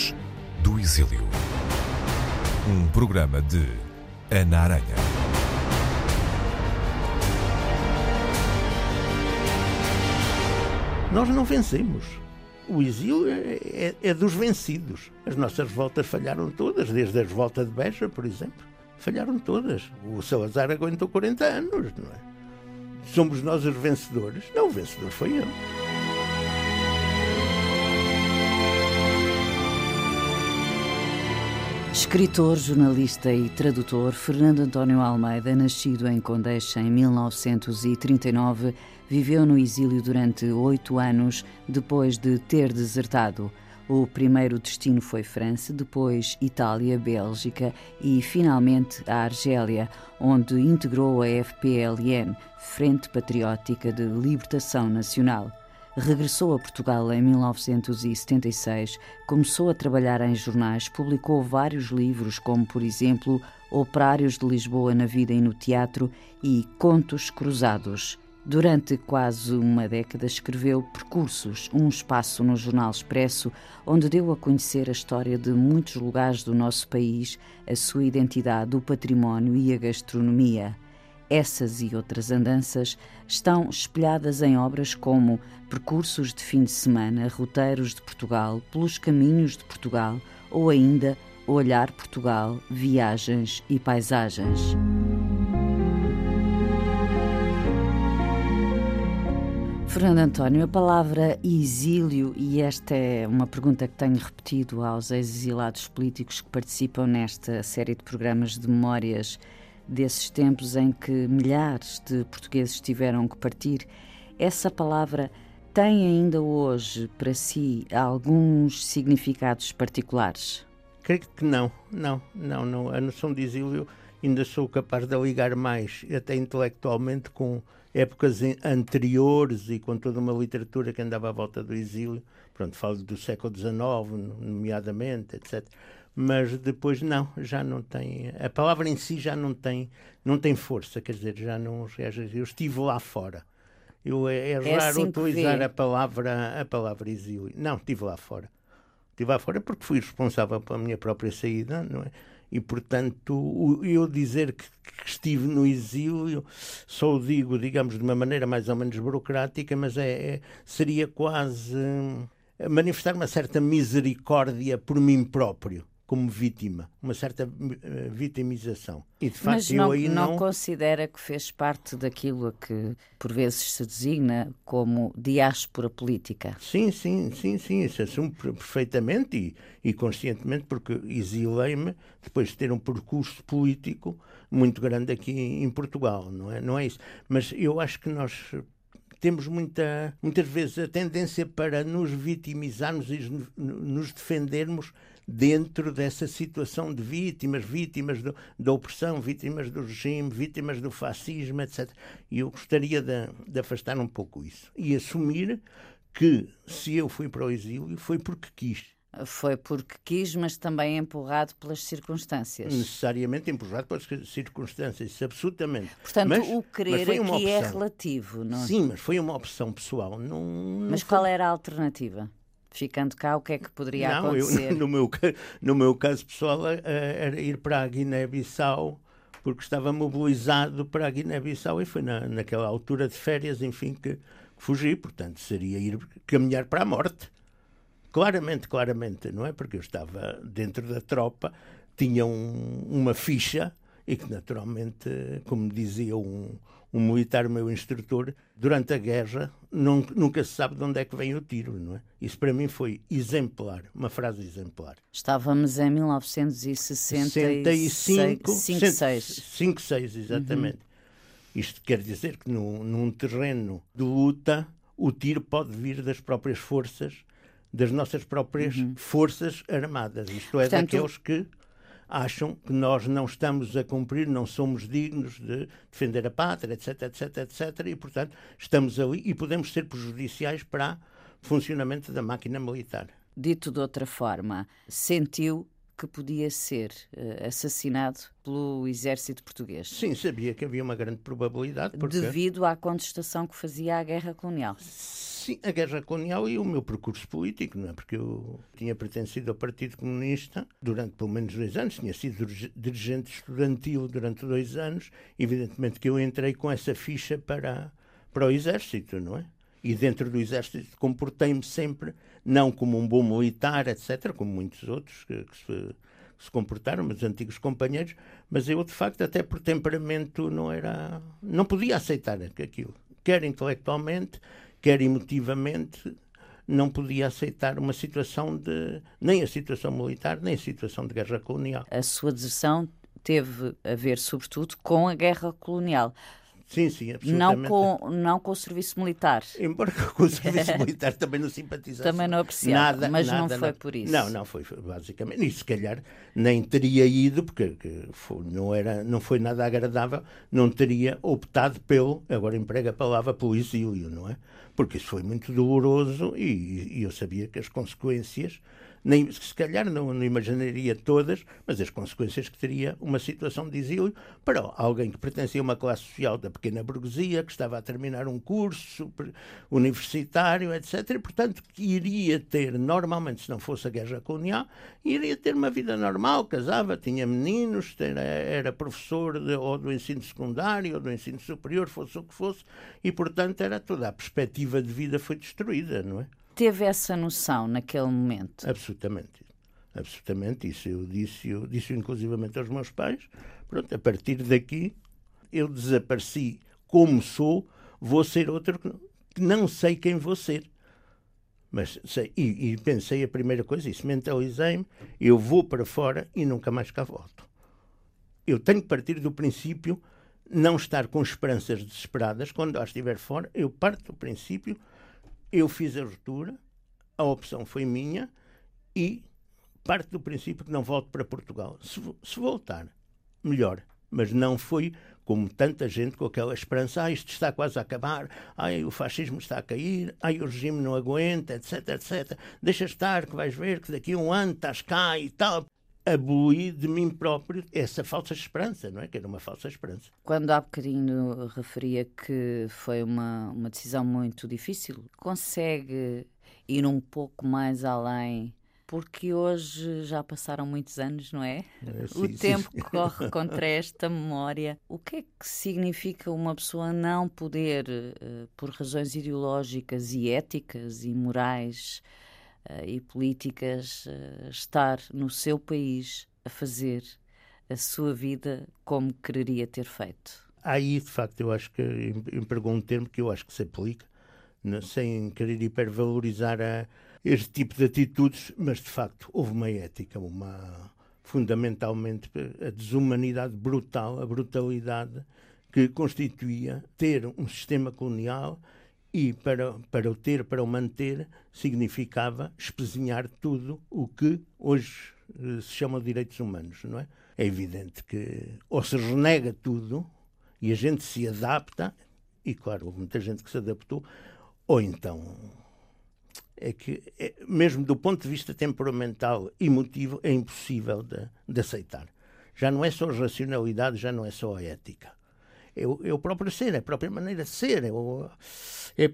Voz do Exílio. Um programa de Ana Aranha. Nós não vencemos. O exílio é, é, é, dos vencidos. As nossas revoltas falharam todas, desde a revolta de Beja, por exemplo. Falharam todas. O Salazar aguentou 40 anos, não é? Somos nós os vencedores? Não, o vencedor foi ele. Escritor, jornalista e tradutor, Fernando António Almeida, nascido em Condeixa em 1939, viveu no exílio durante oito anos depois de ter desertado. O primeiro destino foi França, depois Itália, Bélgica e, finalmente, a Argélia, onde integrou a FPLN, Frente Patriótica de Libertação Nacional. Regressou a Portugal em 1976, começou a trabalhar em jornais, publicou vários livros, como, por exemplo, Operários de Lisboa na Vida e no Teatro e Contos Cruzados. Durante quase uma década escreveu Percursos, um espaço no Jornal Expresso, onde deu a conhecer a história de muitos lugares do nosso país, a sua identidade, o património e a gastronomia. Essas e outras andanças estão espelhadas em obras como Percursos de Fim de Semana, Roteiros de Portugal, Pelos Caminhos de Portugal ou ainda Olhar Portugal, Viagens e Paisagens. Fernando António, a palavra exílio, e esta é uma pergunta que tenho repetido aos exilados políticos que participam nesta série de programas de memórias desses tempos em que milhares de portugueses tiveram que partir, essa palavra tem ainda hoje para si alguns significados particulares? Creio que não, não, não, não. A noção de exílio ainda sou capaz de ligar mais, até intelectualmente, com épocas anteriores e com toda uma literatura que andava à volta do exílio. Pronto, falo do século XIX, nomeadamente, etc. Mas depois não, já não tem. A palavra em si já não tem, não tem força, quer dizer, já não. Eu estive lá fora. Eu, é, é raro é assim utilizar a palavra, a palavra exílio. Não, estive lá fora. Estive lá fora porque fui responsável pela minha própria saída, não é? E, portanto, eu dizer que, que, estive no exílio, só o digo, digamos, de uma maneira mais ou menos burocrática, mas é, é seria quase hum, manifestar uma certa misericórdia por mim próprio como vítima, uma certa uh, vitimização. E de facto Mas não, eu aí não... não considera que fez parte daquilo a que por vezes se designa como diáspora política? Sim, sim, sim, sim, isso assumo perfeitamente e, e conscientemente porque exilei-me depois de ter um percurso político muito grande aqui em Portugal, não é? Não é isso. Mas eu acho que nós temos muita, muitas vezes a tendência para nos vitimizarmos e nos defendermos dentro dessa situação de vítimas, vítimas do, da opressão, vítimas do regime, vítimas do fascismo, etc. E eu gostaria de, de afastar um pouco isso e assumir que se eu fui para o exílio foi porque quis. Foi porque quis, mas também empurrado pelas circunstâncias. Necessariamente empurrado pelas circunstâncias, isso, absolutamente. Portanto, mas, o querer aqui opção. é relativo, não é? Sim, mas foi uma opção pessoal. Não, não mas foi... qual era a alternativa? Ficando cá, o que é que poderia não, acontecer? Eu, no, meu, no meu caso pessoal, era ir para a Guiné-Bissau, porque estava mobilizado para a Guiné-Bissau e foi na, naquela altura de férias, enfim, que, que fugi. Portanto, seria ir caminhar para a morte. Claramente, claramente, não é? Porque eu estava dentro da tropa, tinha um, uma ficha e que, naturalmente, como dizia um, um militar, meu instrutor, durante a guerra não, nunca se sabe de onde é que vem o tiro, não é? Isso para mim foi exemplar, uma frase exemplar. Estávamos em 1965, 5, 6, exatamente. Uhum. Isto quer dizer que no, num terreno de luta o tiro pode vir das próprias forças, das nossas próprias uhum. forças armadas. Isto é, Portanto, daqueles que acham que nós não estamos a cumprir, não somos dignos de defender a pátria, etc, etc, etc, e, portanto, estamos ali e podemos ser prejudiciais para o funcionamento da máquina militar. Dito de outra forma, sentiu que podia ser uh, assassinado pelo exército português. Sim, sabia que havia uma grande probabilidade. Porque... Devido à contestação que fazia à guerra colonial. Sim, a guerra colonial e o meu percurso político, não é? Porque eu tinha pertencido ao Partido Comunista durante pelo menos dois anos, tinha sido dirigente estudantil durante dois anos. Evidentemente que eu entrei com essa ficha para, para o Exército, não é? E dentro do Exército comportei-me sempre, não como um bom militar, etc., como muitos outros que, que se se comportaram, meus antigos companheiros, mas eu, de facto, até por temperamento, não era. não podia aceitar aquilo. Quer intelectualmente, quer emotivamente, não podia aceitar uma situação de. nem a situação militar, nem a situação de guerra colonial. A sua deserção teve a ver, sobretudo, com a guerra colonial. Sim, sim, absolutamente. Não com, não com o serviço militar. Embora com o serviço militar também não simpatizasse. Também não apreciava, nada, mas nada, não foi nada. por isso. Não, não foi, basicamente. E se calhar nem teria ido, porque foi, não, era, não foi nada agradável, não teria optado pelo, agora emprega a palavra, pelo exílio, não é? Porque isso foi muito doloroso e, e eu sabia que as consequências nem, se calhar não, não, imaginaria todas, mas as consequências que teria uma situação de exílio para alguém que pertencia a uma classe social da pequena burguesia, que estava a terminar um curso universitário, etc. E, portanto, iria ter, normalmente, se não fosse a guerra colonial, iria ter uma vida normal, casava, tinha meninos, era, era professor de, ou do ensino secundário ou do ensino superior, fosse o que fosse, e, portanto, era toda a perspectiva de vida foi destruída, não é? Teve essa noção naquele momento? Absolutamente. Absolutamente. Isso eu disse, eu disse inclusivamente aos meus pais. Pronto, a partir daqui eu desapareci como sou, vou ser outro que não sei quem vou ser. Mas sei, e, e pensei a primeira coisa, isso mentalizei-me, eu vou para fora e nunca mais cá volto. Eu tenho que partir do princípio não estar com esperanças desesperadas. Quando eu estiver fora, eu parto do princípio eu fiz a ruptura, a opção foi minha e parte do princípio que não volto para Portugal. Se, se voltar, melhor. Mas não foi como tanta gente com aquela esperança, ah, isto está quase a acabar, ai, o fascismo está a cair, ai, o regime não aguenta, etc, etc. Deixa estar que vais ver que daqui a um ano estás cá e tal aboli de mim próprio essa falsa esperança, não é? Que era uma falsa esperança. Quando há bocadinho referia que foi uma, uma decisão muito difícil, consegue ir um pouco mais além? Porque hoje já passaram muitos anos, não é? é sim, o tempo sim. corre contra esta memória. O que é que significa uma pessoa não poder, eh, por razões ideológicas e éticas e morais, e políticas uh, estar no seu país a fazer a sua vida como quereria ter feito? Aí, de facto, eu acho que empregou um termo que eu acho que se aplica, né, sem querer hipervalorizar a, este tipo de atitudes, mas de facto houve uma ética, uma fundamentalmente a desumanidade brutal, a brutalidade que constituía ter um sistema colonial e para, para o ter, para o manter, significava espezinhar tudo o que hoje eh, se chama direitos humanos, não é? É evidente que ou se renega tudo e a gente se adapta, e claro, houve muita gente que se adaptou, ou então é que, é, mesmo do ponto de vista temperamental e emotivo, é impossível de, de aceitar. Já não é só a racionalidade, já não é só a ética é o, é o próprio ser, é a própria maneira de ser. É o, é,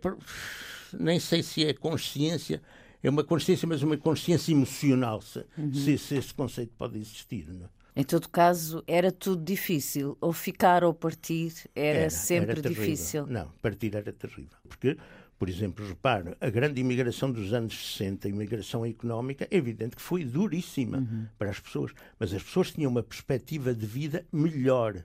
nem sei se é consciência, é uma consciência, mas uma consciência emocional, se, uhum. se, se esse conceito pode existir. Não? É? Em todo caso, era tudo difícil. Ou ficar ou partir era, era sempre era difícil. Não, partir era terrível. Porque, por exemplo, repare, a grande imigração dos anos 60, a imigração económica, é evidente que foi duríssima uhum. para as pessoas. Mas as pessoas tinham uma perspectiva de vida melhor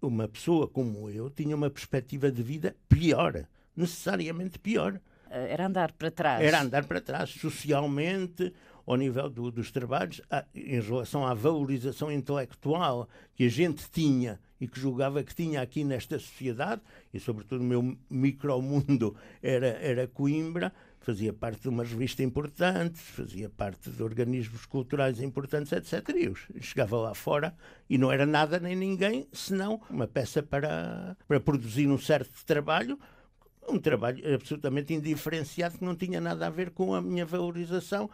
uma pessoa como eu tinha uma perspectiva de vida pior, necessariamente pior. Eh, era andar para trás. Era andar para trás, socialmente, ao nível do, dos trabalhos, em relação à valorização intelectual que a gente tinha e que julgava que tinha aqui nesta sociedade, e sobretudo o meu micromundo era, era Coimbra, fazia parte de uma revista importante, fazia parte de organismos culturais importantes, etc. E eu chegava lá fora e não era nada nem ninguém, senão uma peça para, para produzir um certo trabalho, um trabalho absolutamente indiferenciado que não tinha nada a ver com a minha valorização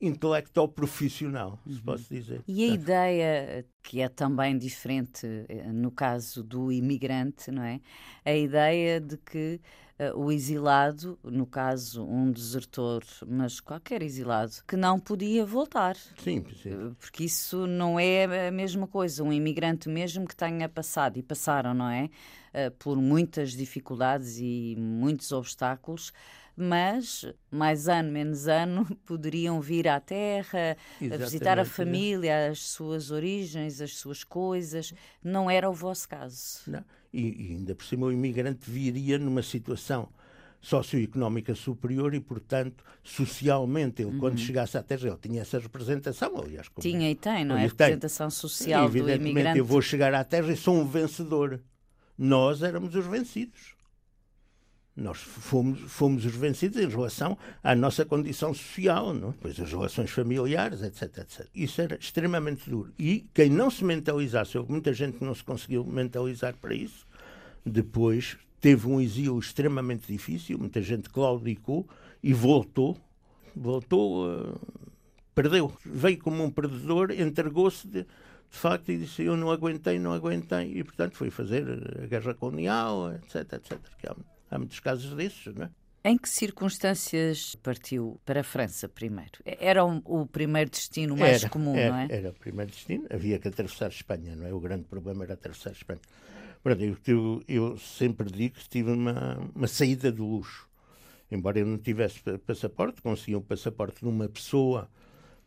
intelectual profissional, se uhum. posso dizer. E a ideia, que é também diferente eh, no caso do imigrante, não é? A ideia de que o exilado, no caso um desertor, mas qualquer exilado, que não podia voltar. Sim, sim. Uh, porque isso não é a mesma coisa. Um imigrante mesmo que tenha passado, e passaram, não é? Uh, por muitas dificuldades e muitos obstáculos, mas mais ano, menos ano, poderiam vir à terra, visitar a família, as suas origens, as suas coisas. Não era o vosso caso. Não. E, e ainda por cima o imigrante viria numa situação socioeconómica superior e, portanto, socialmente, ele, uhum. quando chegasse à Terra, ele tinha essa representação, aliás. Tinha e tem, não é? A representação social do imigrante. eu vou chegar à Terra e sou um vencedor. Nós éramos os vencidos. Nós fomos, fomos os vencidos em relação à nossa condição social, não? É? pois as relações familiares, etc, etc. Isso era extremamente duro. E quem não se mentalizasse, houve muita gente não se conseguiu mentalizar para isso, depois teve um exílio extremamente difícil, muita gente claudicou e voltou, voltou, uh, perdeu, veio como um perdedor, entregou-se de, de facto e disse eu não aguentei, não aguentei e portanto foi fazer a guerra colonial, etc, etc. Há, muitos casos desses, não é? Em que circunstâncias partiu para a França primeiro? Era o, primeiro destino mais era, comum, era, não é? Era o primeiro destino. Havia que atravessar Espanha, não é? O grande problema era atravessar Espanha. Pronto, eu, eu, eu, sempre digo que tive uma, uma saída de luxo. Embora eu não tivesse passaporte, consegui um passaporte de uma pessoa,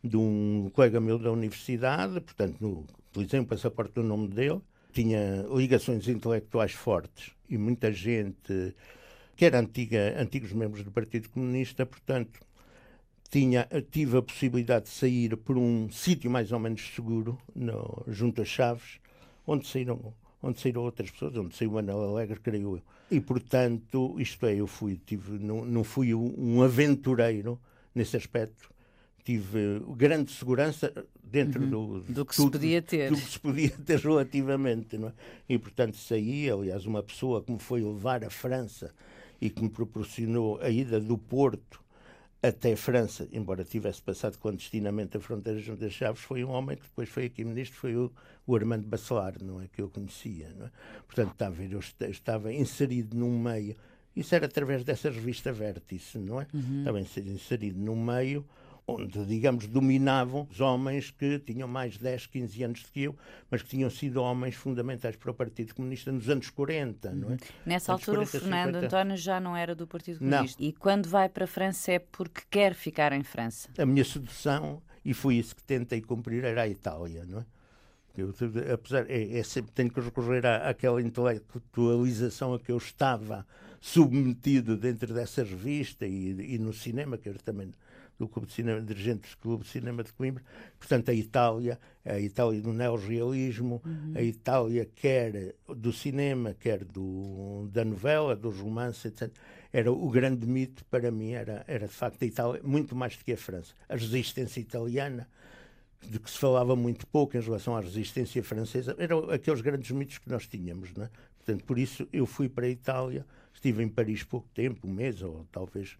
de um colega meu da universidade, portanto, no, utilizei um passaporte do nome dele. Tinha ligações intelectuais fortes e muita gente que era antiga, antigos membros do Partido Comunista, portanto, tinha, tive a possibilidade de sair por um sítio mais ou menos seguro, no, junto a Chaves, onde saíram onde saíram outras pessoas, onde saiu o Manuel Alegre, creio eu. E, portanto, isto é, eu fui, tive, não, não fui um aventureiro nesse aspecto. Tive grande segurança dentro uhum. do, do que tudo, se podia ter. Do que se podia ter relativamente. Não é? E, portanto, saí, aliás, uma pessoa que me foi levar à França e que me proporcionou a ida do Porto até França, embora tivesse passado clandestinamente a fronteira junto às Chaves, foi um homem que depois foi aqui ministro, foi o, o Armando Bacelar, não é? Que eu conhecia, não é? Portanto, está a ver, eu estava inserido num meio, isso era através dessa revista Vértice, não é? Uhum. Estava inserido num meio onde, digamos, dominavam os homens que tinham mais de 10, 15 anos do que eu, mas que tinham sido homens fundamentais para o Partido Comunista nos anos 40, não é? Uhum. Nessa anos altura 40, o Fernando 50... António já não era do Partido Comunista. Não. E quando vai para a França é porque quer ficar em França? A minha sedução, e foi isso que tentei cumprir, era a Itália, não é? Eu, apesar, é, é, sempre tenho que recorrer à, àquela intelectualização a que eu estava submetido dentro dessa revista e, e no cinema, que eu também do Clube de Cinema, dirigente do Clube de Cinema de Coimbra. Portanto, a Itália, a Itália do neorrealismo, uhum. a Itália quer do cinema, quer do, da novela, dos romances, etc. Era o grande mito para mim, era, era de facto a Itália, muito mais do que a França. A resistência italiana, de que se falava muito pouco em relação à resistência francesa, eram aqueles grandes mitos que nós tínhamos, não é? Portanto, por isso eu fui para a Itália, estive em Paris pouco tempo, um mês ou talvez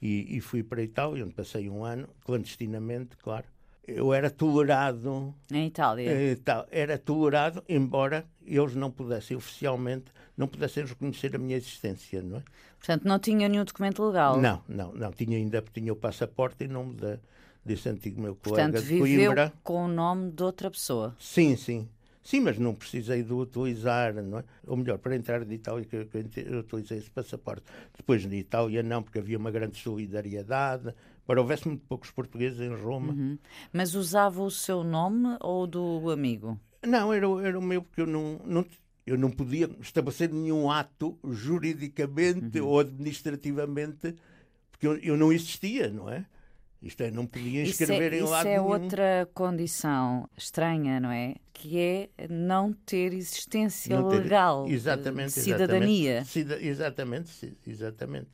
e, e fui para a Itália, onde passei um ano, clandestinamente, claro. Eu era tolerado. Em Itália? Eh, era tolerado, embora eles não pudessem oficialmente, não pudessem reconhecer a minha existência, não é? Portanto, não tinha nenhum documento legal? Não, não, não. Tinha ainda tinha o passaporte em nome de, desse antigo meu colega Portanto, de viveu Coimbra. com o nome de outra pessoa? Sim, sim. Sim, mas não precisei de utilizar, não é? Ou melhor, para entrar de Itália que eu utilizei esse passaporte. Depois de Itália não, porque havia uma grande solidariedade, para houvesse muito poucos portugueses em Roma. Uhum. Mas usava o seu nome ou do amigo? Não, era, era o meu, porque eu não, não, eu não podia estabelecer nenhum ato juridicamente uhum. ou administrativamente, porque eu, eu não existia, não é? Isto é, não podia inscrever isso é, em lado Isso é nenhum. outra condição estranha, não é? Que é não ter existência não ter, legal, exatamente, cidadania. Exatamente, exatamente, exatamente.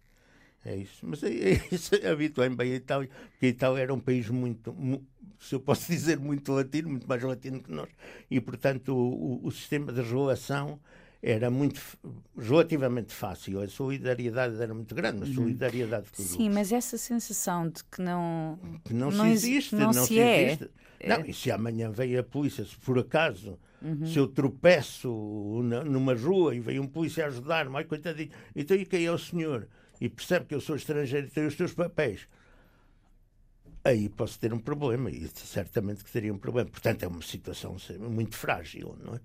É isso. Mas é, é isso, habituei-me bem a Itália, porque a Itália era um país muito, se eu posso dizer, muito latino, muito mais latino que nós, e portanto o, o, o sistema de relação era muito relativamente fácil. A solidariedade era muito grande, a uhum. solidariedade Sim, grupos. mas essa sensação de que não que não, não se existe, não, não se, é. existe. Não, é. e se amanhã veio a polícia, se por acaso, uhum. se eu tropeço numa rua e veio um polícia ajudar-me, ai coitadinho, então e quem é o senhor? E percebe que eu sou estrangeiro e tenho os seus papéis. Aí posso ter um problema, e certamente que teria um problema. Portanto, é uma situação muito frágil, não é?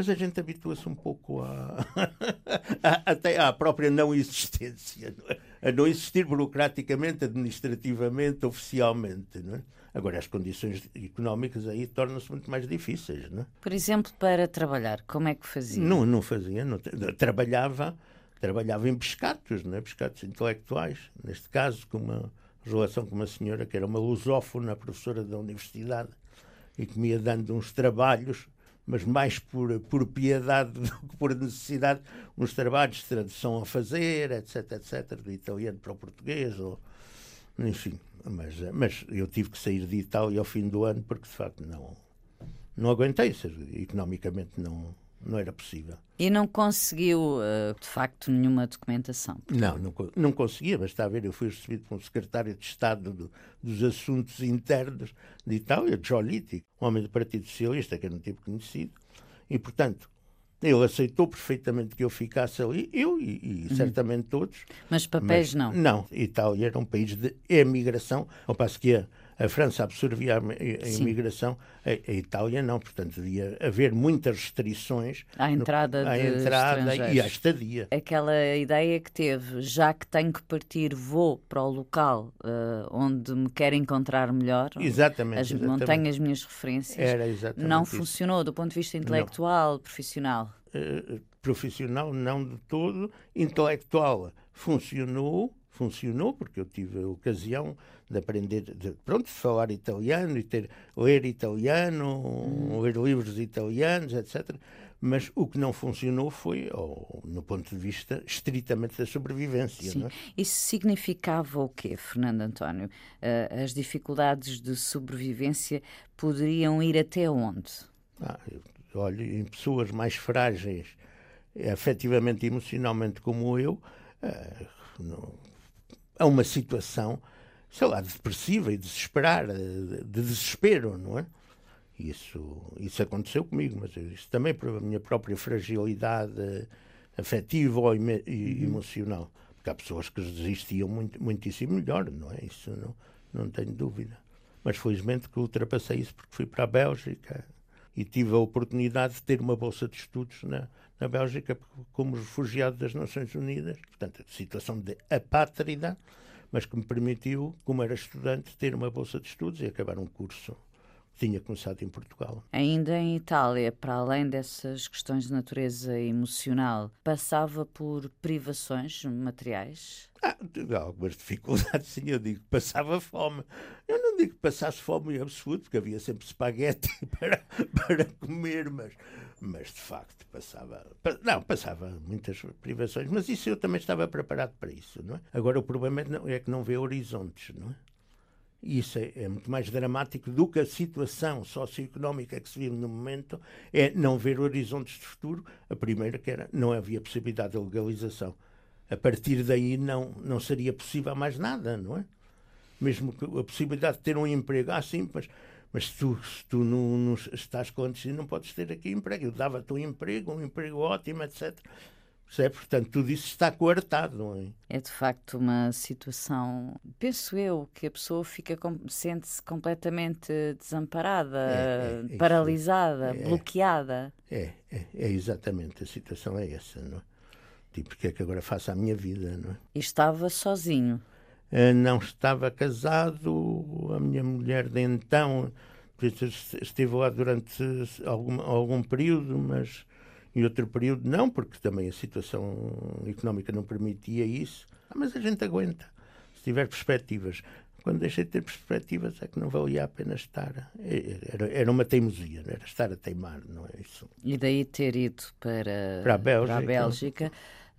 Mas a gente habitua-se um pouco a, até à própria não existência, não é? a não existir burocraticamente, administrativamente, oficialmente. Não é? Agora, as condições económicas aí tornam-se muito mais difíceis. Não é? Por exemplo, para trabalhar, como é que fazia? Não, não fazia. Não, trabalhava, trabalhava em pescados, não é? pescados intelectuais. Neste caso, com uma relação com uma senhora que era uma lusófona, professora da universidade, e que me ia dando uns trabalhos mas mais por, por piedade do que por necessidade, uns trabalhos de tradução a fazer, etc, etc, do italiano para o português, ou, enfim. Mas, mas eu tive que sair de Itália ao fim do ano porque, de facto, não, não aguentei, seja, economicamente não, não era possível. E não conseguiu, eh, de facto, nenhuma documentação? Não, não, não conseguia, mas está a ver, eu fui recebido por um secretário de Estado do, dos Assuntos Internos de Itália, Giolitti, um homem do Partido Socialista, que eu não tive conhecido, e, portanto, ele aceitou perfeitamente que eu ficasse ali, eu e, e uhum. certamente todos. Mas papéis mas, não? Não, Itália era um país de emigração, ao passo que a a França absorvia a, imigração, a, a, Itália não. Portanto, devia haver muitas restrições à entrada, no, à entrada e à estadia. Aquela ideia que teve, já que tenho que partir, vou para o local uh, onde me quero encontrar melhor. Exatamente. As, exatamente. Não tenho as minhas referências. Era exatamente Não isso. funcionou do ponto de vista intelectual, não. profissional. Uh, profissional, não de todo. Intelectual, funcionou funcionou, porque eu tive a ocasião de aprender, de, pronto, falar italiano e ter, ler italiano, hum. ler livros italianos, etc. Mas o que não funcionou foi, ou, no ponto de vista estritamente da sobrevivência. Sim. É? Isso significava o quê, Fernando António? Uh, as dificuldades de sobrevivência poderiam ir até onde? Ah, olha, em pessoas mais frágeis, afetivamente e emocionalmente como eu, uh, não, a uma situação, sei lá, depressiva e desesperada, de, desespero, não é? Isso, isso aconteceu comigo, mas isso também por minha própria fragilidade afetiva e, e uhum. emocional. Porque há pessoas que desistiam muito, muitíssimo melhor, não é? Isso não, não tenho dúvida. Mas felizmente que ultrapassei isso porque fui para a Bélgica e tive a oportunidade de ter uma bolsa de estudos na, na Bélgica como refugiado das Nações Unidas, portanto, situação de apátrida, mas que me permitiu, como era estudante, ter uma bolsa de estudos e acabar um curso tinha começado em Portugal. Ainda em Itália, para além dessas questões de natureza emocional, passava por privações materiais? Ah, algumas dificuldades, sim. Eu digo que passava fome. Eu não digo que passasse fome em absoluto, porque havia sempre espaguete para, para comer, mas, mas de facto passava. Não, passava muitas privações, mas isso eu também estava preparado para isso, não é? Agora o problema é que não, é que não vê horizontes, não é? Isso é, é, muito mais dramático do que a situação socioeconómica que se vive no momento, é não ver horizontes de futuro. A primeira que era, não havia possibilidade de legalização a partir daí não, não seria possível mais nada, não é? Mesmo que a possibilidade de ter um emprego, ah, sim, mas, mas tu, se tu não, não estás clandestino, não podes ter aqui emprego. Eu dava-te um emprego, um emprego ótimo, etc. Percebe? Portanto, tudo isso está coartado, não é? É de facto uma situação, penso eu, que a pessoa fica sente-se completamente desamparada, é, é, é paralisada, é, bloqueada. É, é, é, exatamente, a situação é essa, não é? Tipo, que é que agora faço a minha vida, não é? E estava sozinho? Uh, não estava casado, a minha mulher de então esteve lá durante algum, algum período, mas em outro período não, porque também a situação económica não permitia isso. Ah, mas a gente aguenta, se tiver perspectivas. Quando deixei de ter perspectivas é que não valia a pena estar. É, era, era uma teimosia, era estar a teimar, não é isso. E daí ter ido para, para a Bélgica. Para a Bélgica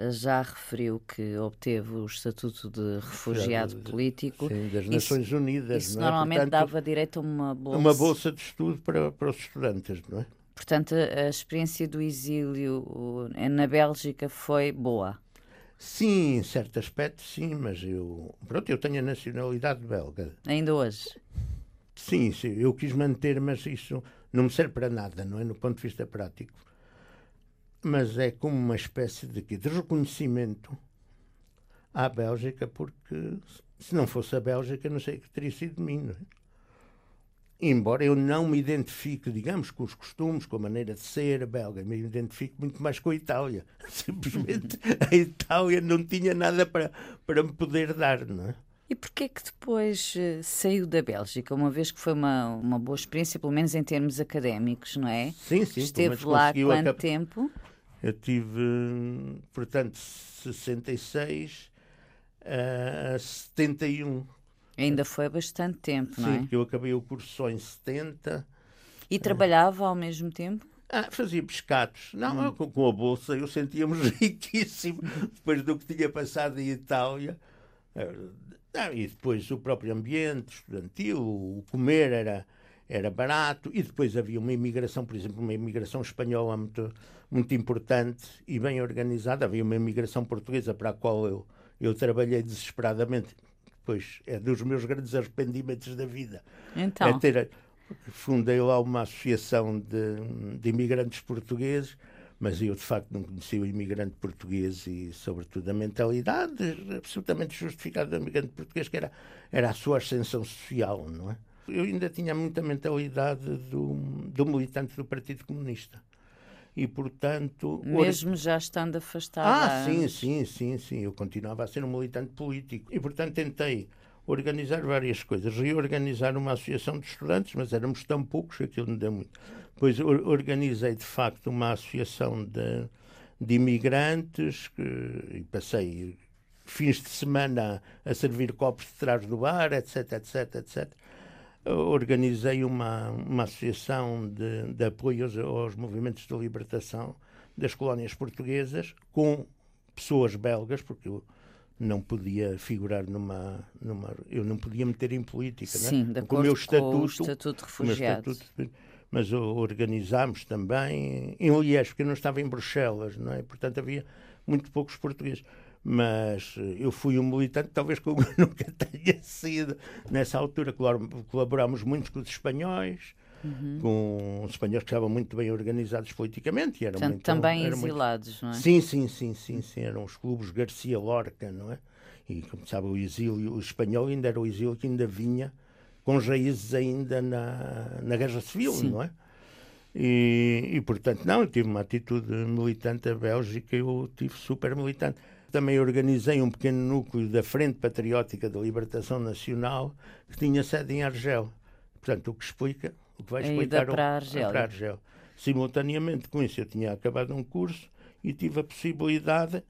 já referiu que obteve o estatuto de refugiado político. Sim, das Nações isso, Unidas. Isso não é? normalmente Portanto, dava direito a uma bolsa. Uma bolsa de estudo para, para os estudantes, não é? Portanto, a experiência do exílio na Bélgica foi boa? Sim, em certo aspecto, sim, mas eu, pronto, eu tenho a nacionalidade belga. Ainda hoje? Sim, sim, eu quis manter, mas isso não me serve para nada, não é? No ponto de vista prático. Mas é como uma espécie de, de reconhecimento à Bélgica, porque se não fosse a Bélgica, não sei o que teria sido de mim, não é? Embora eu não me identifique, digamos, com os costumes, com a maneira de ser belga, me identifico muito mais com a Itália. Simplesmente a Itália não tinha nada para, para me poder dar, não é? E porquê que depois uh, saiu da Bélgica, uma vez que foi uma, uma boa experiência, pelo menos em termos académicos, não é? Sim, sim. Esteve lá quanto tempo? Eu tive, portanto, 66 a 71. Ainda foi bastante tempo, não é? Sim, porque eu acabei o curso só em 70. E trabalhava ao mesmo tempo? Ah, fazia pescados. Não, hum. com, com, a bolsa eu sentia-me riquíssimo depois do que tinha passado em Itália. Ah, e depois o próprio ambiente estudantil, o comer era, era barato. E depois havia uma imigração, por exemplo, uma imigração espanhola muito, muito importante e bem organizada. Havia uma imigração portuguesa para a qual eu, eu trabalhei desesperadamente pois é dos meus grandes arrependimentos da vida. Então. É ter, fundei lá uma associação de, de imigrantes portugueses, mas eu de facto não conhecia o imigrante português e, sobretudo, a mentalidade absolutamente justificada do imigrante português, que era, era a sua ascensão social, não é? Eu ainda tinha muita mentalidade do, do militante do Partido Comunista e, portanto... Mesmo já estando afastado. Ah, sim, sim, sim, sim. Eu continuava a ser um militante político. E, portanto, tentei organizar várias coisas. Reorganizar uma associação de estudantes, mas éramos tão poucos que aquilo não deu muito. Depois organizei, de facto, uma associação de, de imigrantes que, e passei fins de semana a servir copos de trás do bar, etc, etc, etc organizei uma, uma associação de, de apoio aos, aos, movimentos de libertação das colónias portuguesas com pessoas belgas, porque eu não podia figurar numa. numa eu não podia meter em política, Sim, né? com o meu estatuto. O estatuto de refugiado. mas organizámos também em Liège, porque eu não estava em Bruxelas, não é? Portanto havia muito poucos portugueses mas eh, eu fui um militante, talvez que eu nunca tenha sido. Nessa altura colaborámos muito com os espanhóis, uhum. com os espanhóis que estavam muito bem organizados politicamente. E eram Portanto, muito, também era exilados, muito... não é? Sim, sim, sim, sim, sim, eram os clubes Garcia Lorca, não é? E, como sabe, o exílio o espanhol ainda era o exílio que ainda vinha com raízes ainda na, na Guerra Civil, sim. não é? E, e, portanto, não, eu tive uma atitude militante a Bélgica, eu tive super militante. Também organizei um pequeno núcleo da Frente Patriótica da Libertação Nacional que tinha sede em Argel. Portanto, o que explica, o que vai explicar o, para Argel. para Argel. Simultaneamente com isso, eu tinha acabado um curso e tive a possibilidade,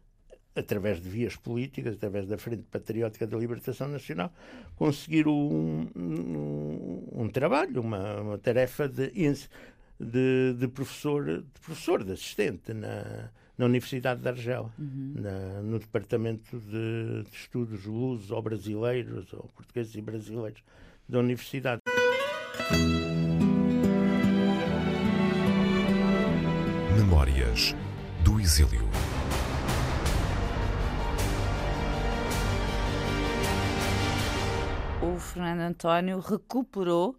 através de vias políticas, através da Frente Patriótica da Libertação Nacional, conseguir um, um, um trabalho, uma, uma tarefa de, de, de, professor, de professor, de assistente na, na Universidade de Argel, uhum. na, no Departamento de, de Estudos Lusos ou Brasileiros, ou Portugueses e Brasileiros da Universidade. Memórias do Exílio. O Fernando António recuperou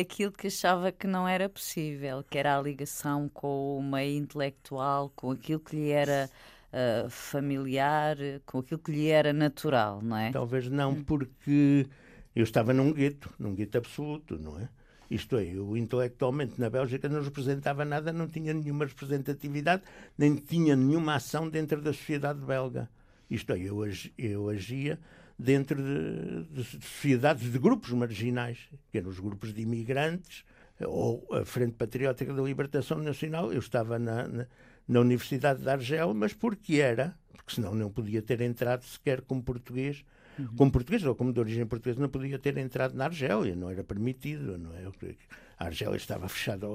aquilo que achava que não era possível, que era a ligação com o meio intelectual, com aquilo que lhe era uh, familiar, com aquilo que lhe era natural, não é? Talvez não, hum. porque eu estava num gueto, num gueto absoluto, não é? Isto é, eu intelectualmente na Bélgica não representava nada, não tinha nenhuma representatividade, nem tinha nenhuma ação dentro da sociedade belga. Isto é, eu, eu agia dentro de, de, sociedades de grupos marginais, que eram os grupos de imigrantes ou a Frente Patriótica da Libertação Nacional. Eu estava na, na, na Universidade de Argel, mas porque era, porque senão não podia ter entrado sequer como português, uhum. como português ou como de origem portuguesa, não podia ter entrado na Argélia, não era permitido, não é? A Argélia estava fechada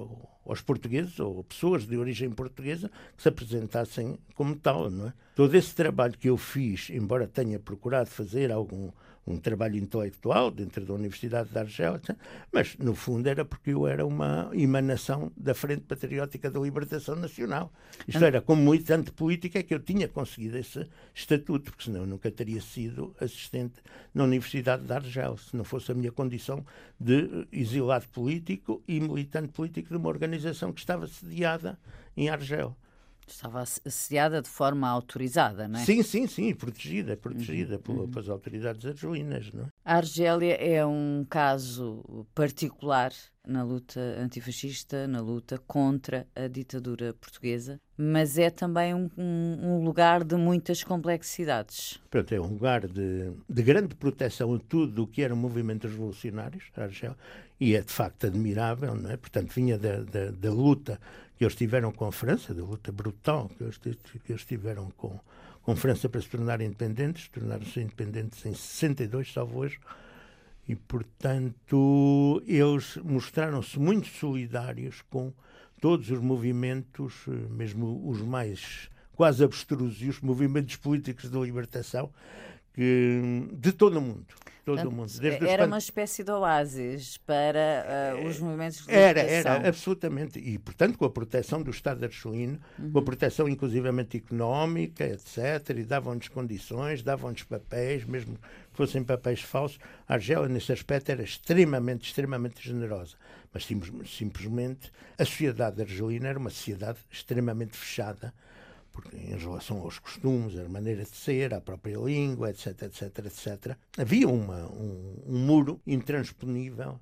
aos portugueses ou pessoas de origem portuguesa que se apresentassem como tal, não é? Todo esse trabalho que eu fiz, embora tenha procurado fazer algum um trabalho intelectual dentro da Universidade de Argel, mas no fundo era porque eu era uma emanação da Frente Patriótica da Libertação Nacional. Isto era, como militante política, é que eu tinha conseguido esse estatuto, porque senão eu nunca teria sido assistente na Universidade de Argel, se não fosse a minha condição de exilado político e militante político de uma organização que estava sediada em Argel. Estava assediada de forma autorizada, não é? Sim, sim, sim, protegida, protegida uhum. pelas autoridades argelinas, não é? A Argélia é um caso particular na luta antifascista, na luta contra a ditadura portuguesa, mas é também um, um lugar de muitas complexidades. Pronto, é um lugar de, de grande proteção a tudo o que eram movimentos revolucionários, e é de facto admirável, não é? Portanto, vinha da, da, da luta que eles tiveram com a França, da luta brutal que eles, que eles tiveram com, com a França para se tornarem independentes, tornaram-se independentes em 62, salvo hoje, e, portanto, eles mostraram-se muito solidários com todos os movimentos, eh, mesmo os mais quase abstrusos, movimentos políticos de libertação, que, de todo o mundo. Todo Portanto, o mundo. Desde era uma espécie de oásis para uh, os movimentos de Era, era, absolutamente. E, portanto, com a proteção do Estado argelino, uhum. com a proteção inclusivamente económica, etc., e davam-nos condições, davam-nos papéis, mesmo fossem papéis falsos. A Argélia, nesse aspecto, era extremamente, extremamente generosa. Mas simplesmente a sociedade argelina era uma sociedade extremamente fechada, porque em relação aos costumes, a maneira de ser, a própria língua, etc, etc, etc, havia uma, um, um muro intransponível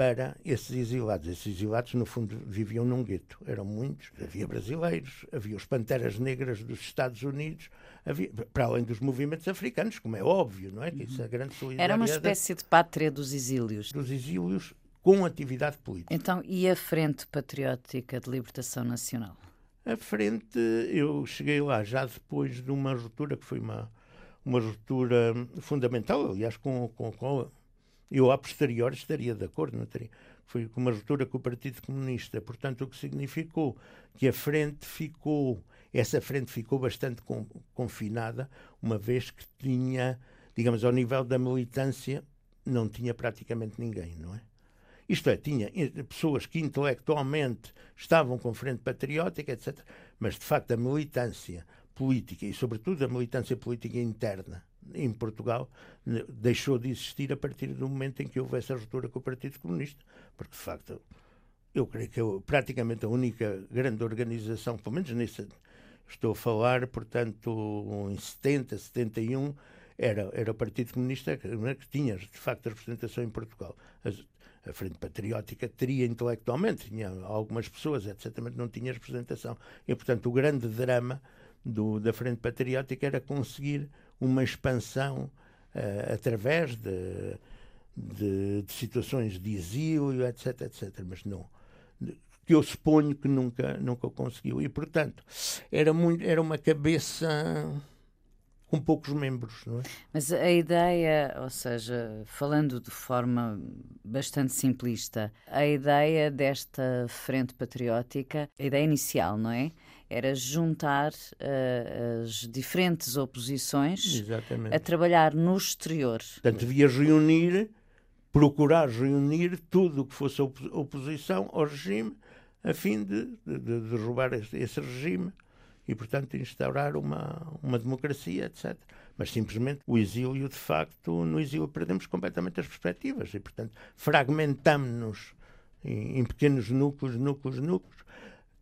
para esses exilados. Esses exilados, no fundo, viviam num gueto. Eram muitos. Havia brasileiros, havia os panteras negras dos Estados Unidos, havia, para além dos movimentos africanos, como é óbvio, não é? Que isso é grande solidariedade. Era uma espécie de pátria dos exílios. Dos exílios com atividade política. Então, e a Frente Patriótica de Libertação Nacional? A frente, eu cheguei lá já depois de uma ruptura que foi uma, uma ruptura fundamental, aliás, com, com, com eu a posteriori estaria de acordo, não teria. Foi uma ruptura com o Partido Comunista, portanto, o que significou que a frente ficou, essa frente ficou bastante com, confinada, uma vez que tinha, digamos, ao nível da militância, não tinha praticamente ninguém, não é? Isto é, tinha pessoas que intelectualmente estavam com frente patriótica, etc. Mas, de facto, a militância política e, sobretudo, a militância política interna em Portugal deixou de existir a partir do momento em que houve essa ruptura com o Partido Comunista. Porque, de facto, eu creio que eu, praticamente a única grande organização, pelo menos nesse, estou a falar, portanto, em 70, 71, era, era o Partido Comunista que, que tinha, de facto, a representação em Portugal. As, a Frente Patriótica teria intelectualmente, tinha algumas pessoas, etc., mas não tinha representação. E, portanto, o grande drama do, da Frente Patriótica era conseguir uma expansão uh, através de, de, de, situações de exílio, etc., etc., mas não. Que eu suponho que nunca, nunca conseguiu. E, portanto, era, muito, era uma cabeça com poucos membros. Não é? Mas a ideia, ou seja, falando de forma bastante simplista, a ideia desta frente patriótica, a ideia inicial, não é? Era juntar uh, as diferentes oposições Exatamente. a trabalhar no exterior. Portanto, devia reunir, procurar reunir tudo o que fosse oposição ao regime, a fim de, de, de derrubar esse, esse regime e, portanto, instaurar uma, uma democracia, etc. Mas simplesmente o exílio, de facto, no exílio perdemos completamente as perspectivas e, portanto, fragmentamos-nos em, em, pequenos núcleos, núcleos, núcleos.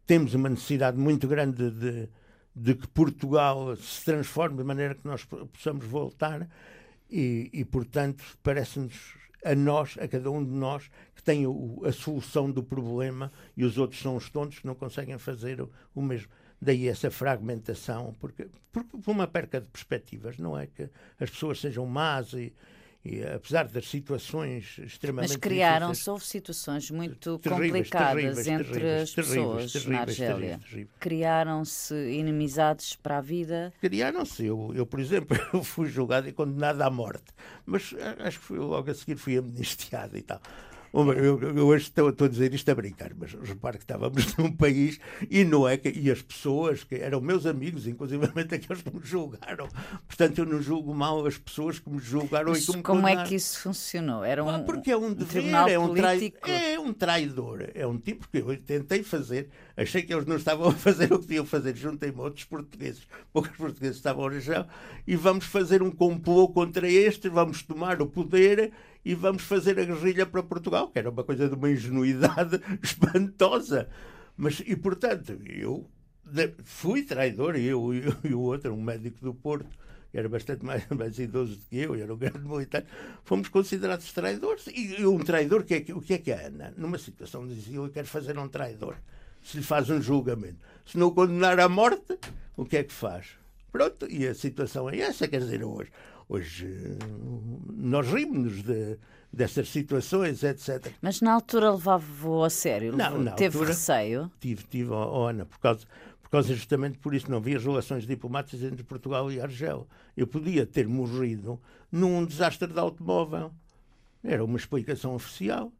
Temos uma necessidade muito grande de, de que Portugal se transforme de maneira que nós possamos voltar e, e portanto, parece-nos a nós, a cada um de nós, que tem o, a solução do problema e os outros são os tontos que não conseguem fazer o, o mesmo. Daí essa fragmentação, porque, porque por uma perca de perspectivas, não é que as pessoas sejam más e, e, apesar das situações extremamente Mas criaram-se, houve situações muito terríveis, complicadas terríveis, entre terríveis, as pessoas na Argélia. Criaram-se inimizades para a vida? Criaram-se. Eu, eu, por exemplo, eu fui julgado e condenado à morte. Mas acho que fui, logo a seguir fui amnistiado e tal. Eu, eu hoje estou, estou, a dizer isto a brincar, mas repare que estávamos num país e não é que, e as pessoas que eram meus amigos, inclusive aqueles que me julgaram. Portanto, eu não julgo mal as pessoas que me julgaram isso, e que me Como condenaram. é que isso funcionou? Era um, ah, porque é um dever, um é um, trai, é um traidor. É um tipo que eu tentei fazer, achei que eles não estavam a fazer o que deviam fazer. Juntei-me outros portugueses, poucos portugueses estavam na região, e vamos fazer um complô contra este, vamos tomar o poder e vamos fazer a guerrilha para Portugal, que era uma coisa de uma ingenuidade espantosa. Mas, e portanto, eu fui traidor, eu e o outro, um médico do Porto, que era bastante mais, mais idoso do que eu, era um grande militar, fomos considerados traidores. E um traidor, que é, o que é que é Ana? Numa situação de exílio, quer fazer um traidor. Se lhe faz um julgamento. Se não condenar à morte, o que é que faz? Pronto, e a situação é essa, quer dizer, hoje. Hoje nós rimos de, dessas situações, etc. Mas na altura levava-o a sério? Não, na Teve altura, receio? Tive, tive, oh, Ana, por causa, por causa justamente por isso não havia relações diplomáticas entre Portugal e Argel. Eu podia ter morrido num desastre de automóvel. Era uma explicação oficial.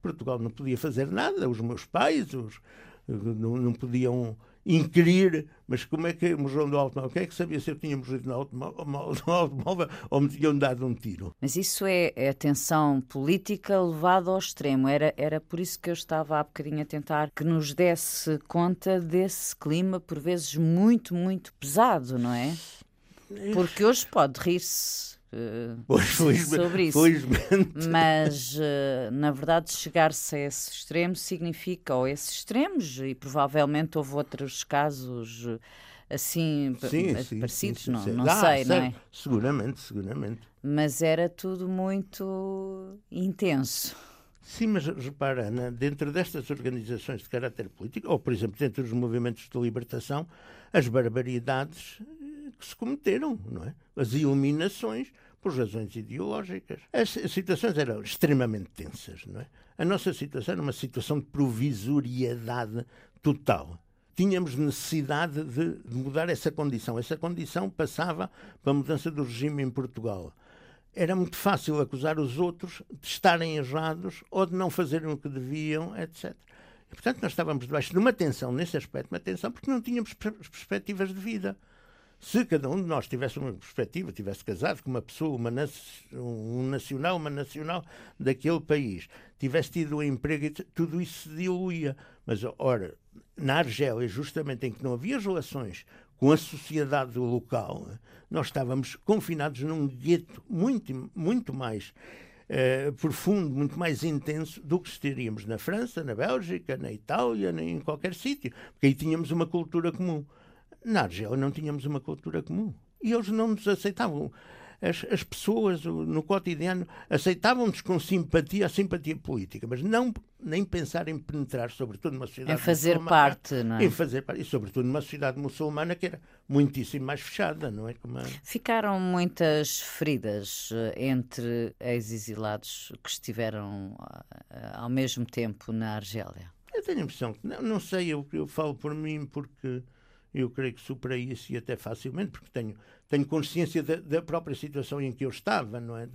Portugal não podia fazer nada, os meus pais os, não, não podiam inquirir, mas como é que morreu no automóvel? Quem é que sabia se eu tinha morrido no automóvel, ou me tinham dado um tiro? Mas isso é, é a tensão política levada ao extremo. Era, era por isso que eu estava há bocadinho a tentar que nos desse conta desse clima, por vezes muito, muito pesado, não é? Porque hoje pode rir-se pois, sobre isso. Felizmente. Mas, uh, na verdade, chegar-se a esse extremo significa, ou esses extremos, e provavelmente houve outros casos eh, assim sim, sim, parecidos, sim, não, não ah, sei, não é? Seguramente, seguramente. Mas era tudo muito intenso. Sim, mas repara, Ana, dentro destas organizações de caráter político, ou por exemplo, dentro dos movimentos de libertação, as barbaridades que se cometeram, não é? As iluminações por razões ideológicas. As situações eram extremamente tensas, não é? A nossa situação era uma situação de provisoriedade total. Tínhamos necessidade de mudar essa condição. Essa condição passava para a mudança do regime em Portugal. Era muito fácil acusar os outros de estarem errados ou de não fazerem o que deviam, etc. E, portanto, nós estávamos debaixo de uma tensão nesse aspecto, uma tensão porque não tínhamos perspectivas de vida. Se cada um de nós tivesse uma perspectiva, tivesse casado com uma pessoa, uma, um nacional, uma nacional daquele país, tivesse tido um emprego, tudo isso se diluía. Mas, ora, na Argélia, justamente em que não havia relações com a sociedade local, nós estávamos confinados num gueto muito, muito mais eh, profundo, muito mais intenso do que estaríamos na França, na Bélgica, na Itália, em qualquer sítio, porque aí tínhamos uma cultura comum. Na Argélia não tínhamos uma cultura comum. E eles não nos aceitavam. As, as pessoas no cotidiano aceitavam-nos com simpatia, a simpatia política, mas não nem pensar em penetrar, sobretudo numa sociedade em fazer parte, não é? Em fazer parte, e sobretudo numa sociedade muçulmana que era muitíssimo mais fechada, não é? Como a... Ficaram muitas feridas eh, entre ex-exilados que estiveram eh, ao mesmo tempo na Argélia? Eu tenho a impressão que, não, não sei, eu, eu falo por mim porque eu creio que superei isso e até facilmente, porque tenho, tenho consciência da, da própria situação em que eu estava, não é?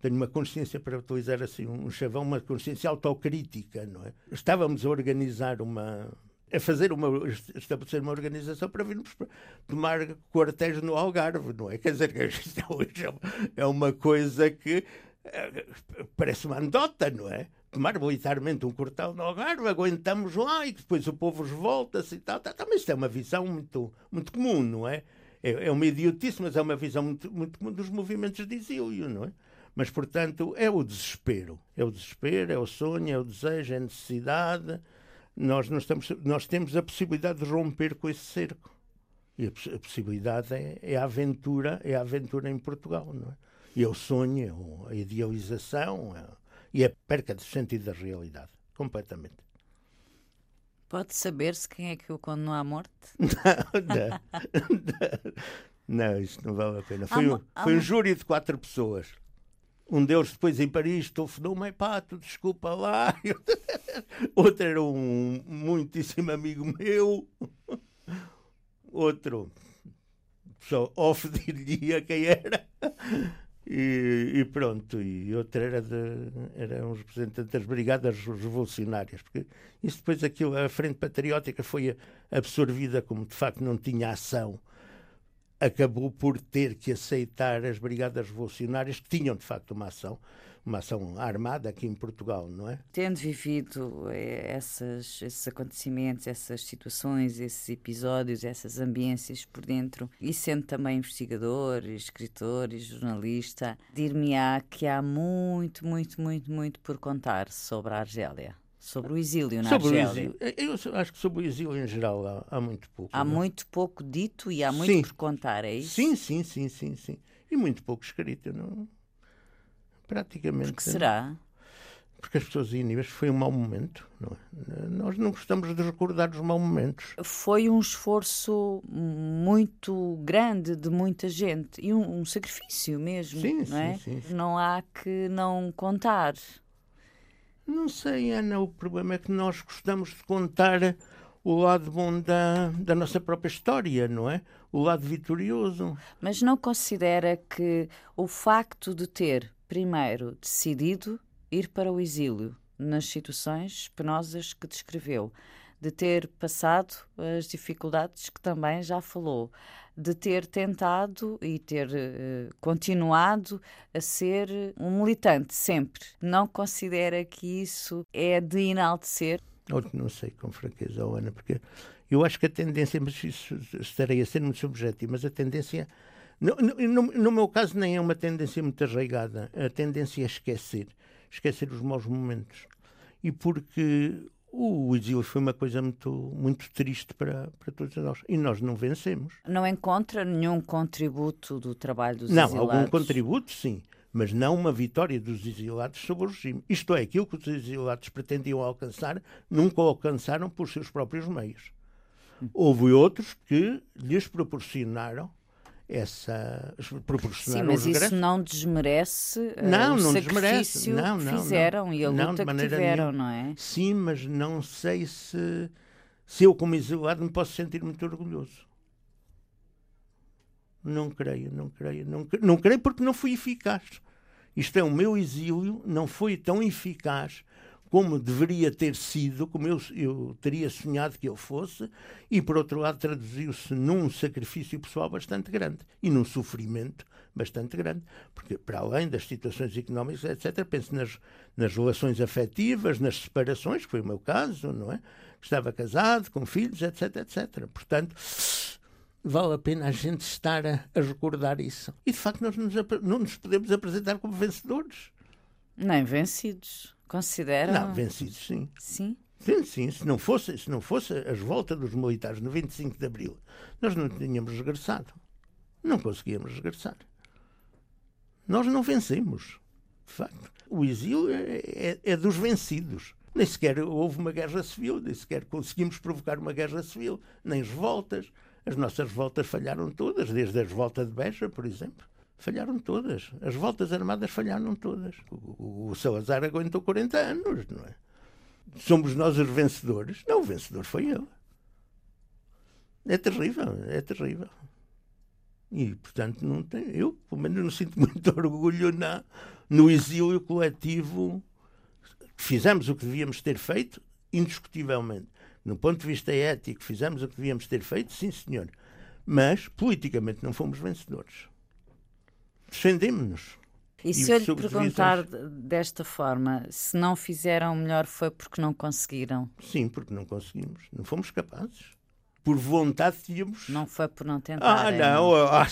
Tenho uma consciência, para utilizar assim um chavão, uma consciência autocrítica, não é? Estávamos a organizar uma, a fazer uma, estabelecer uma organização para virmos tomar quartéis no Algarve, não é? Quer dizer, que isto é, é uma coisa que é, parece uma anedota, não é? Tomar militarmente um quartel no Algarve, aguentamos lá e depois o povo revolta-se e tal, tal, tal. Mas isto é uma visão muito, muito comum, não é? é? É uma idiotice, mas é uma visão muito, muito comum dos movimentos de exílio, não é? Mas, portanto, é o desespero. É o desespero, é o sonho, é o desejo, é a necessidade. Nós, nós, estamos, nós temos a possibilidade de romper com esse cerco. E a possibilidade é, é, a aventura, é a aventura em Portugal, não é? E é o sonho, é a idealização, é, e a perca de sentido da realidade, completamente. Pode saber-se quem é que o condenou à morte? não, não, não, isso não vale a pena. Foi, um, foi um júri de quatro pessoas. Um deles depois em Paris telefonou-me, pá, tu desculpa lá. Outro era um muitíssimo amigo meu. Outro, só off diria quem era. E, e, pronto, e outro era, de, era um representante das brigadas revolucionárias, porque isso depois aquilo, a Frente Patriótica foi absorvida como de facto não tinha ação acabou por ter que aceitar as brigadas revolucionárias que tinham de facto uma ação uma ação armada aqui em Portugal, não é? Tendo vivido eh, essas, esses acontecimentos, essas situações, esses episódios, essas ambiências por dentro, e sendo também investigador, escritor e jornalista, dir-me-á que há muito, muito, muito, muito por contar sobre a Argélia. Sobre o exílio na sobre Argélia. O exílio. Eu acho que sobre o exílio em geral há, há muito pouco. Há não? É? muito pouco dito e há muito sim. por contar, é isso? Sim, sim, sim, sim, sim. E muito pouco escrito. Não... Praticamente. Porque será? Porque as pessoas inibem foi um mau momento. Não é? Nós não gostamos de recordar os maus momentos. Foi um esforço muito grande de muita gente e um, um sacrifício mesmo. Sim, não sim, é? sim, sim. Não há que não contar. Não sei, Ana, o problema é que nós gostamos de contar o lado bom da, da nossa própria história, não é? O lado vitorioso. Mas não considera que o facto de ter, primeiro, decidido ir para o exílio nas situações penosas que descreveu, de ter passado as dificuldades que também já falou, de ter tentado e ter uh, continuado a ser um militante sempre. Não considera que isso é de enaltecer? não sei com franqueza, Ana, porque eu acho que a tendência, mas isso estarei a ser muito subjetivo, mas a tendência, no, no, no meu caso, nem é uma tendência muito arraigada. A tendência é esquecer, esquecer os maus momentos. E porque o exílio foi uma coisa muito, muito triste para, para todos nós. E nós não vencemos. Não encontra nenhum contributo do trabalho dos não, exilados? Não, algum contributo, sim. Mas não uma vitória dos exilados sobre o regime. Isto é, aquilo que os exilados pretendiam alcançar, nunca alcançaram por seus próprios meios. Houve outros que lhes proporcionaram essa Sim, mas isso não desmerece uh, não, o não desmerece. Não, não, que fizeram não, e a luta que tiveram, nenhuma. não é? Sim, mas não sei se, se eu, como exilado, me posso sentir muito orgulhoso. Não creio, não creio, não, não creio porque não fui eficaz. Isto é, o meu exílio não foi tão eficaz como deveria ter sido, como eu, eu teria sonhado que ele fosse, e por outro lado traduziu-se num sacrifício pessoal bastante grande e num sofrimento bastante grande, porque para além das situações económicas, etc., penso nas, nas relações afetivas, nas separações, que foi o meu caso, não é? Estava casado, com filhos, etc., etc. Portanto, vale a pena a gente estar a, a recordar isso. E de facto nós nos, não nos podemos apresentar como vencedores. Nem vencidos. Consideram? Não, vencidos, sim. Sim? Sim, sim. Se não fosse, se não fosse as voltas dos militares no 25 de Abril, nós não tínhamos regressado. Não conseguíamos regressar. Nós não vencemos, de facto. O exílio é, é, é dos vencidos. Nem sequer houve uma guerra civil, nem sequer conseguimos provocar uma guerra civil, nem revoltas. As nossas revoltas falharam todas, desde a revolta de Beja, por exemplo. Falharam todas. As voltas armadas falharam todas. O, o Salazar aguentou 40 anos, não é? Somos nós os vencedores? Não, o vencedor foi ele. É terrível, é terrível. E, portanto, não tem, eu, pelo menos, não sinto muito orgulho na, no exílio coletivo. Fizemos o que devíamos ter feito, indiscutivelmente. No ponto de vista ético, fizemos o que devíamos ter feito, sim, senhor. Mas, politicamente, não fomos vencedores defendemos-nos. E se eu lhe perguntar desta forma, se não fizeram melhor foi porque não conseguiram? Sim, porque não conseguimos. Não fomos capazes. Por vontade tínhamos. Não foi por não tentar. Ah, não. Ah,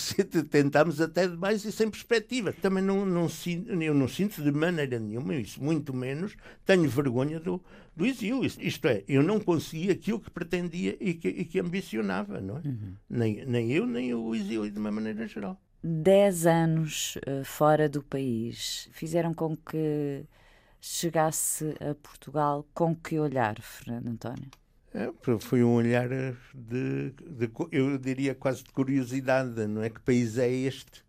tentámos até demais e sem perspectiva. Também não, não sinto, eu não sinto de maneira nenhuma isso, muito menos tenho vergonha do, do exílio. Isto é, eu não consegui aquilo que pretendia e que, e que ambicionava, não é? Uhum. Nem, nem eu, nem o exílio, de uma maneira geral. 10 anos uh, fora do país fizeram com que chegasse a Portugal com que olhar, Fernando António? É, foi um olhar de, de, eu diria quase de curiosidade, não é? Que país é este?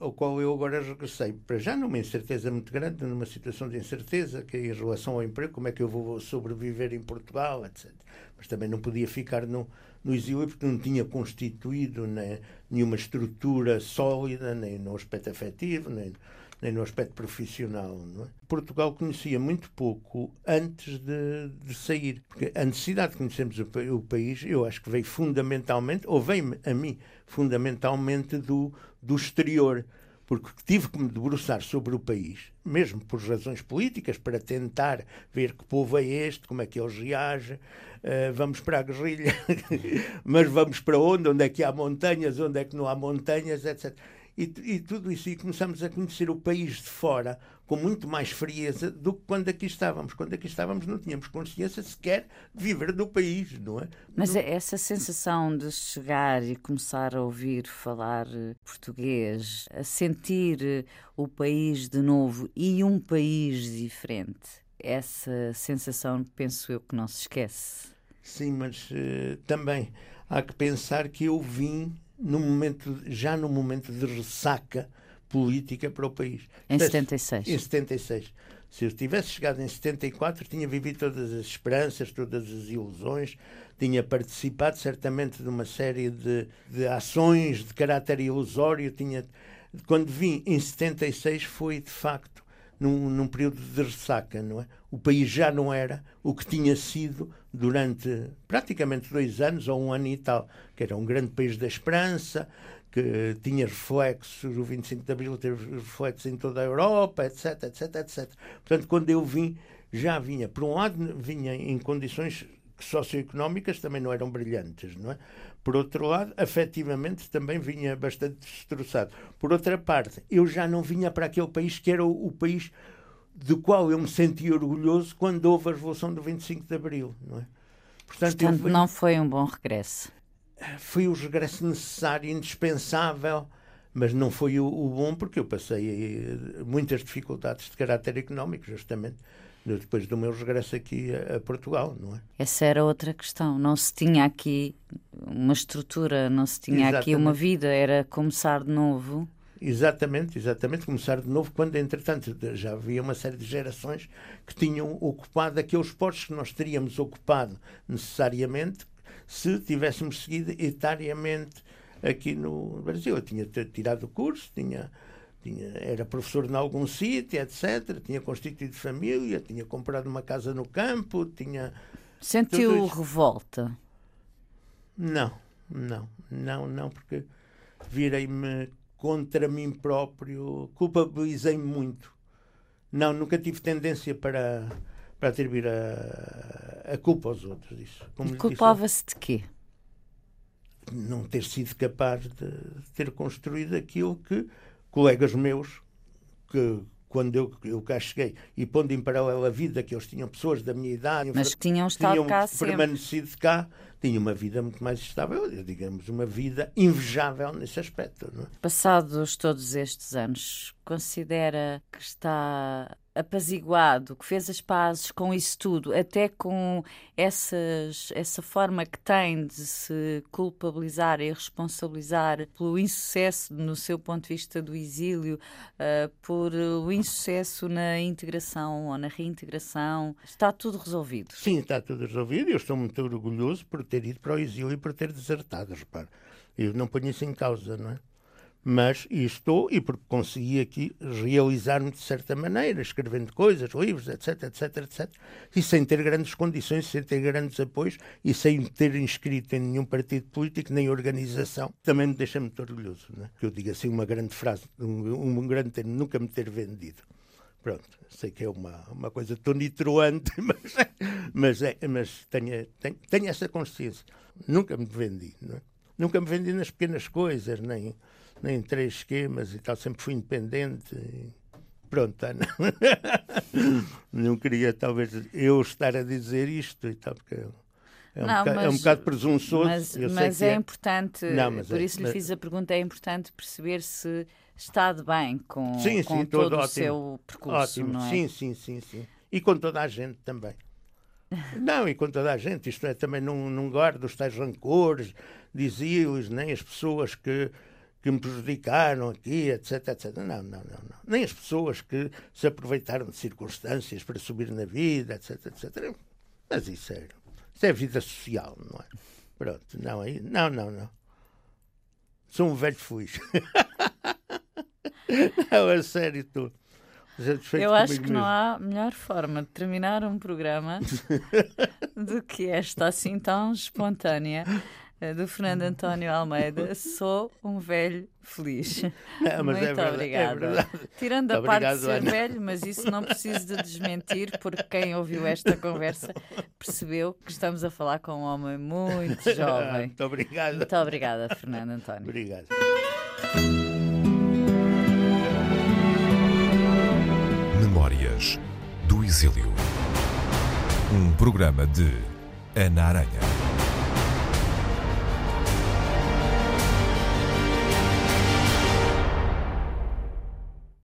ao qual eu agora regressei. Para já numa incerteza muito grande, numa situação de incerteza, que é em relação ao emprego, como é que eu vou sobreviver em Portugal, etc. Mas também não podia ficar no, no exílio porque não tinha constituído né, nenhuma estrutura sólida, nem no aspecto afetivo, nem nem no aspecto profissional. É? Portugal conhecia muito pouco antes de, de, sair, porque a necessidade de conhecermos o, o, país, eu acho que veio fundamentalmente, ou veio a mim fundamentalmente do, do exterior porque tive que me debruçar sobre o país, mesmo por razões políticas, para tentar ver que povo é este, como é que eles reagem. Uh, vamos para a guerrilha, mas vamos para onde? Onde é que há montanhas? Onde é que não há montanhas? Etc e, e, tudo isso, e começamos a conhecer o país de fora com muito mais frieza do que quando aqui estávamos. Quando aqui estávamos não tínhamos consciência sequer de viver no país, não é? Mas é essa sensação de chegar e começar a ouvir falar eh, português, a sentir eh, o país de novo e um país diferente, essa sensação penso eu que não se esquece. Sim, mas uh, também há que pensar que eu vim no momento, já no momento de ressaca política para o país. Em 76. Em 76. Se eu tivesse chegado em 74, tinha vivido todas as esperanças, todas as ilusões, tinha participado certamente de uma série de, de ações de caráter ilusório. Tinha, quando vim em 76, foi de facto num, num período de ressaca, não é? O país já não era o que tinha sido durante praticamente dois anos ou um ano e tal, que era um grande país da esperança, que tinha reflexos, o 25 de Abril teve reflexos em toda a Europa, etc, etc, etc. Portanto, quando eu vim, já vinha, por um lado, vinha em condições socioeconómicas também não eram brilhantes, não é? Por outro lado, afetivamente também vinha bastante destroçado. Por outra parte, eu já não vinha para aquele país que era o, o país do qual eu me senti orgulhoso quando houve a Revolução do 25 de Abril, não é? Portanto, Portanto não foi um bom regresso. Foi o regresso necessário, indispensável, mas não foi o, o bom porque eu passei eh, muitas dificuldades de caráter económico, justamente depois do meu regresso aqui a, a, Portugal, não é? Essa era outra questão. Não se tinha aqui uma estrutura, não se tinha exatamente. aqui uma vida, era começar de novo. Exatamente, exatamente, começar de novo, quando entretanto já havia uma série de gerações que tinham ocupado aqueles postos que nós teríamos ocupado necessariamente se tivéssemos seguido etariamente aqui no Brasil. Eu tinha tirado o curso, tinha tinha, era professor em algum sítio, etc. Tinha constituído família, tinha comprado uma casa no campo, tinha. Sentiu revolta? Não, não, não, não, porque virei-me contra mim próprio, culpabilizei-me muito. Não, nunca tive tendência para, para atribuir a, a culpa aos outros disso. Culpava-se de quê? Não ter sido capaz de ter construído aquilo que colegas meus que quando eu, eu cá cheguei e pondo em paralelo a vida que eles tinham pessoas da minha idade mas que tinham estado tinham cá permanecido sempre. cá tinham uma vida muito mais estável digamos uma vida invejável nesse aspecto é? passados todos estes anos considera que está apaziguado, que fez as pazes com isso tudo, até com essas, essa forma que tem de se culpabilizar e responsabilizar pelo insucesso, no seu ponto de vista do exílio, uh, por o insucesso na integração ou na reintegração, está tudo resolvido? Sim, está tudo resolvido. Eu estou muito orgulhoso por ter ido para o exílio e por ter desertado, repare. Eu não ponho isso em causa, não é? Mas estou, e porque consegui aqui realizar-me de certa maneira, escrevendo coisas, livros, etc, etc, etc, e sem ter grandes condições, sem ter grandes apoios e sem ter inscrito em nenhum partido político, nem organização, também me deixa muito orgulhoso, né? que eu digo assim uma grande frase, um, um grande termo, nunca me ter vendido. Pronto, sei que é uma, uma coisa tonitruante, mas, mas, é, mas tenho, tenho, tenho essa consciência. Nunca me vendi, é? Nunca me vendi nas pequenas coisas, nem nem três esquemas e tal, sempre fui independente. E pronto, Ana. não queria talvez eu estar a dizer isto e tal, porque é um, não, bocado, mas, é um bocado presunçoso. Mas, mas é, é, importante, não, mas por é, isso lhe fiz a pergunta, é importante perceber se está de bem com, sim, com sim, todo, todo o seu percurso. Ótimo, é? sim, sim, sim, sim. E com toda a gente também. Não, e com toda a gente, isto é, também não, não guardo os tais rancores, dizia-os, nem as pessoas que que me prejudicaram aqui, etc, etc. Não, não, não, não. Nem as pessoas que se aproveitaram de circunstâncias para subir na vida, etc, etc. Mas isso é, isso é vida social, não é? Pronto, não, aí, não, não, não. Sou um velho fui. não, a sério, estou. Eu acho que mesmo. não há melhor forma de terminar um programa do que esta assim tão espontânea do Fernando António Almeida. Sou um velho feliz. Não, Muito é obrigada. É Tirando a parte de ser Ana. velho, mas isso não preciso de desmentir, porque quem ouviu esta conversa percebeu que estamos a falar com um homem muito jovem. Muito obrigado. Muito obrigada, Fernando António. Obrigado. Memórias do Exílio. Um programa de Ana Aranha.